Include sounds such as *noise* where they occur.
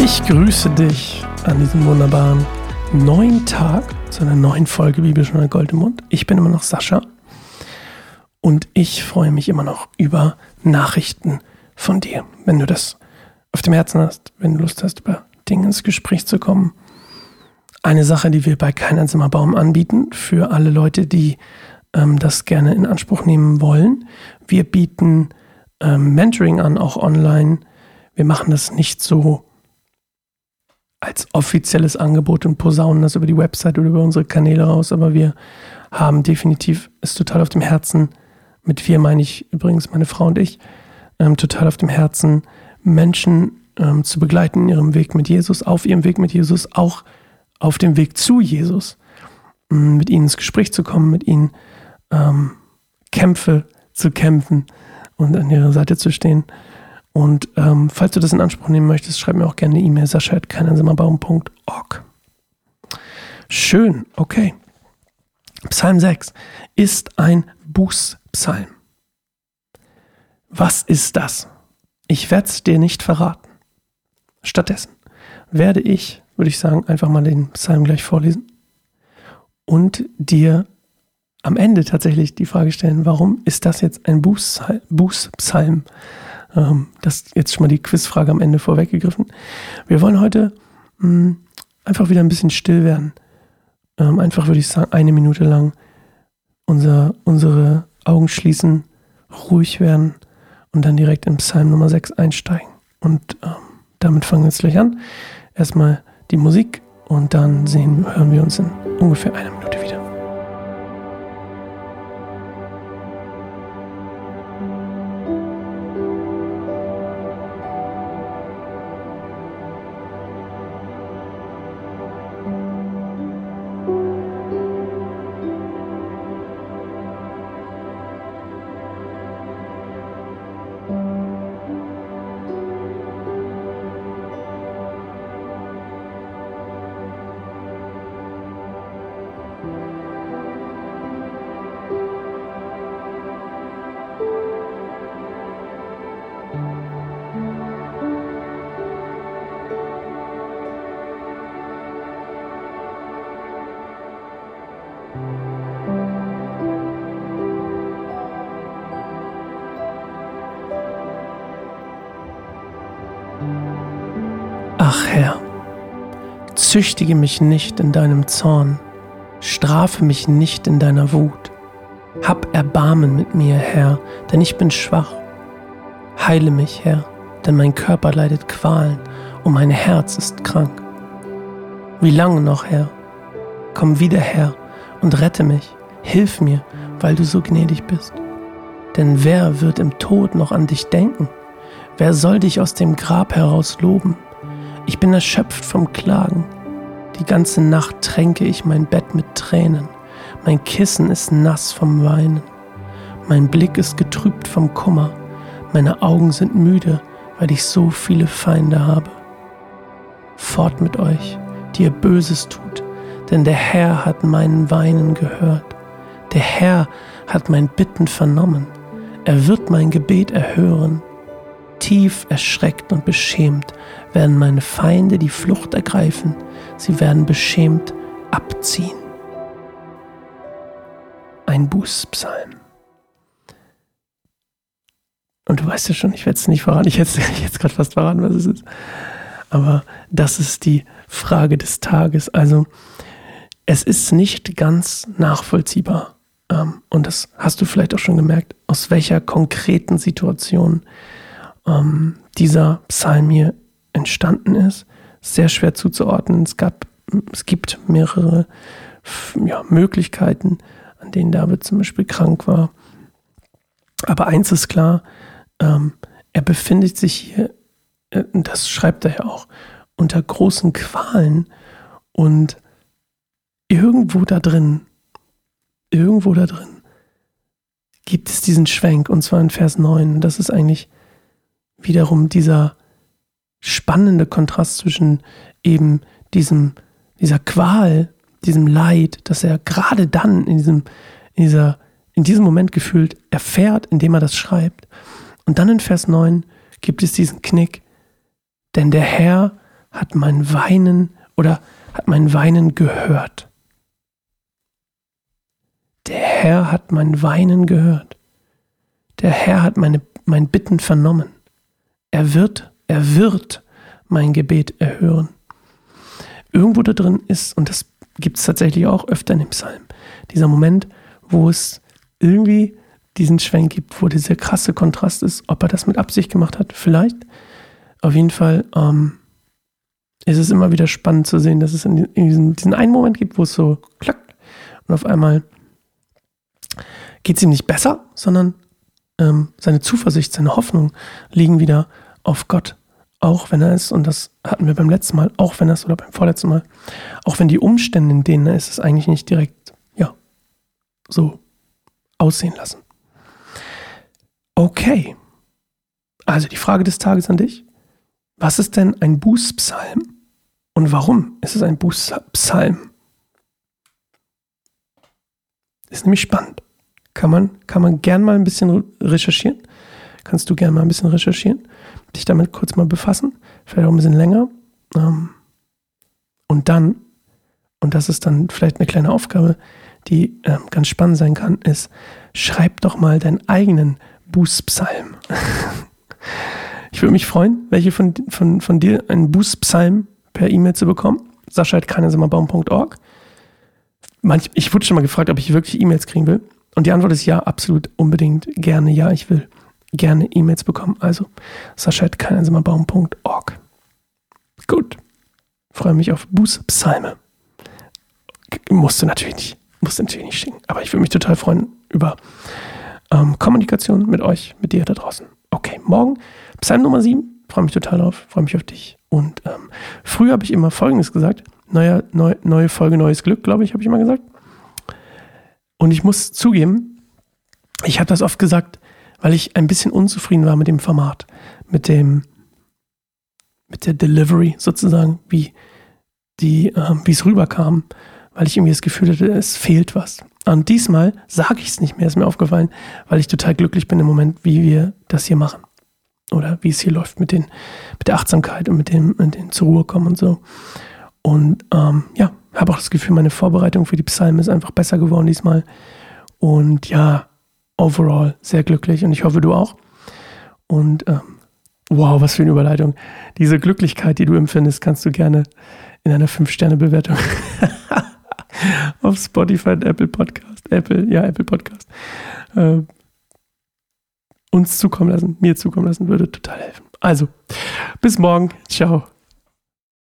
Ich grüße dich an diesem wunderbaren neuen Tag zu einer neuen Folge Bibelstunde Gold im Mund. Ich bin immer noch Sascha und ich freue mich immer noch über Nachrichten von dir. Wenn du das auf dem Herzen hast, wenn du Lust hast, über Dinge ins Gespräch zu kommen. Eine Sache, die wir bei Kein einsamer Baum anbieten, für alle Leute, die ähm, das gerne in Anspruch nehmen wollen. Wir bieten ähm, Mentoring an, auch online. Wir machen das nicht so als offizielles Angebot und posaunen das über die Website oder über unsere Kanäle raus, aber wir haben definitiv es total auf dem Herzen, mit wir meine ich übrigens meine Frau und ich, ähm, total auf dem Herzen, Menschen ähm, zu begleiten in ihrem Weg mit Jesus, auf ihrem Weg mit Jesus, auch auf dem Weg zu Jesus, ähm, mit ihnen ins Gespräch zu kommen, mit ihnen ähm, Kämpfe zu kämpfen und an ihrer Seite zu stehen. Und ähm, falls du das in Anspruch nehmen möchtest, schreib mir auch gerne eine E-Mail, sascha.keineinsamerbaum.org. Schön, okay. Psalm 6 ist ein Bußpsalm. Was ist das? Ich werde es dir nicht verraten. Stattdessen werde ich, würde ich sagen, einfach mal den Psalm gleich vorlesen und dir am Ende tatsächlich die Frage stellen, warum ist das jetzt ein Bußpsalm? Ähm, das jetzt schon mal die Quizfrage am Ende vorweggegriffen. Wir wollen heute mh, hm, einfach wieder ein bisschen still werden. Ähm, einfach würde ich sagen, eine Minute lang unser, unsere Augen schließen, ruhig werden und dann direkt in Psalm Nummer 6 einsteigen. Und ähm, damit fangen wir jetzt gleich an. Erstmal die Musik und dann sehen, hören wir uns in ungefähr einer Minute Ach Herr, züchtige mich nicht in deinem Zorn, strafe mich nicht in deiner Wut. Hab Erbarmen mit mir, Herr, denn ich bin schwach. Heile mich, Herr, denn mein Körper leidet Qualen und mein Herz ist krank. Wie lange noch, Herr? Komm wieder her und rette mich, hilf mir, weil du so gnädig bist. Denn wer wird im Tod noch an dich denken? Wer soll dich aus dem Grab heraus loben? Ich bin erschöpft vom Klagen. Die ganze Nacht tränke ich mein Bett mit Tränen. Mein Kissen ist nass vom Weinen. Mein Blick ist getrübt vom Kummer. Meine Augen sind müde, weil ich so viele Feinde habe. Fort mit euch, die ihr Böses tut, denn der Herr hat meinen Weinen gehört. Der Herr hat mein Bitten vernommen. Er wird mein Gebet erhören. Tief erschreckt und beschämt werden meine Feinde die Flucht ergreifen. Sie werden beschämt abziehen. Ein Bußpsalm. Und du weißt ja schon, ich werde es nicht verraten. Ich hätte jetzt *laughs* gerade fast verraten, was es ist. Aber das ist die Frage des Tages. Also, es ist nicht ganz nachvollziehbar. Ähm, und das hast du vielleicht auch schon gemerkt, aus welcher konkreten Situation ähm, dieser Psalm hier entstanden ist. Sehr schwer zuzuordnen. Es, gab, es gibt mehrere ja, Möglichkeiten, an denen David zum Beispiel krank war. Aber eins ist klar, ähm, er befindet sich hier, äh, das schreibt er ja auch, unter großen Qualen und irgendwo da drin, irgendwo da drin gibt es diesen Schwenk und zwar in Vers 9. Das ist eigentlich wiederum dieser spannende Kontrast zwischen eben diesem, dieser Qual, diesem Leid, das er gerade dann in diesem, in dieser, in diesem Moment gefühlt erfährt, indem er das schreibt. Und dann in Vers 9 gibt es diesen Knick, denn der Herr hat mein Weinen oder hat mein Weinen gehört. Der Herr hat mein Weinen gehört. Der Herr hat meine, mein Bitten vernommen. Er wird, er wird mein Gebet erhören. Irgendwo da drin ist, und das gibt es tatsächlich auch öfter in dem Psalm, dieser Moment, wo es irgendwie diesen Schwenk gibt, wo dieser krasse Kontrast ist, ob er das mit Absicht gemacht hat, vielleicht. Auf jeden Fall ähm, ist es immer wieder spannend zu sehen, dass es in, diesen, diesen einen Moment gibt, wo es so klackt und auf einmal geht es ihm nicht besser, sondern ähm, seine Zuversicht, seine Hoffnung liegen wieder auf Gott. Auch wenn er ist, und das hatten wir beim letzten Mal, auch wenn er ist oder beim vorletzten Mal, auch wenn die Umstände, in denen er ist, es eigentlich nicht direkt, ja, so aussehen lassen. Okay. Also die Frage des Tages an dich. Was ist denn ein Bußpsalm? Und warum ist es ein Bußpsalm? Ist nämlich spannend. Kann man, kann man gern mal ein bisschen recherchieren. Kannst du gern mal ein bisschen recherchieren, dich damit kurz mal befassen. Vielleicht auch ein bisschen länger. Ähm, und dann, und das ist dann vielleicht eine kleine Aufgabe, die ähm, ganz spannend sein kann, ist, schreib doch mal deinen eigenen Bußpsalm. *laughs* ich würde mich freuen, welche von, von, von dir einen Bußpsalm per E-Mail zu bekommen. Sascha Sascha.keinesimmerbaum.org. Ich wurde schon mal gefragt, ob ich wirklich E-Mails kriegen will. Und die Antwort ist ja, absolut, unbedingt, gerne, ja, ich will gerne E-Mails bekommen. Also Sascha sascha.keinesimmerbaum.org. Gut. Freue mich auf Bußpsalme. Musst du natürlich nicht, musst du natürlich nicht schicken. Aber ich würde mich total freuen über ähm, Kommunikation mit euch, mit dir da draußen. Okay, morgen Psalm Nummer 7. Freue mich total drauf, freue mich auf dich. Und ähm, früher habe ich immer Folgendes gesagt. Neuer, neu, neue Folge, neues Glück, glaube ich, habe ich immer gesagt. Und ich muss zugeben, ich habe das oft gesagt, weil ich ein bisschen unzufrieden war mit dem Format, mit dem, mit der Delivery sozusagen, wie die, ähm, wie es rüberkam, weil ich irgendwie das Gefühl hatte, es fehlt was. Und diesmal sage ich es nicht mehr, ist mir aufgefallen, weil ich total glücklich bin im Moment, wie wir das hier machen. Oder wie es hier läuft mit, den, mit der Achtsamkeit und mit dem, mit dem zur Ruhe kommen und so. Und ähm, ja, habe auch das Gefühl, meine Vorbereitung für die Psalmen ist einfach besser geworden diesmal. Und ja, overall sehr glücklich und ich hoffe, du auch. Und ähm, wow, was für eine Überleitung. Diese Glücklichkeit, die du empfindest, kannst du gerne in einer 5-Sterne-Bewertung *laughs* auf Spotify und Apple Podcast, Apple, ja, Apple Podcast, äh, uns zukommen lassen, mir zukommen lassen, würde total helfen. Also, bis morgen. Ciao.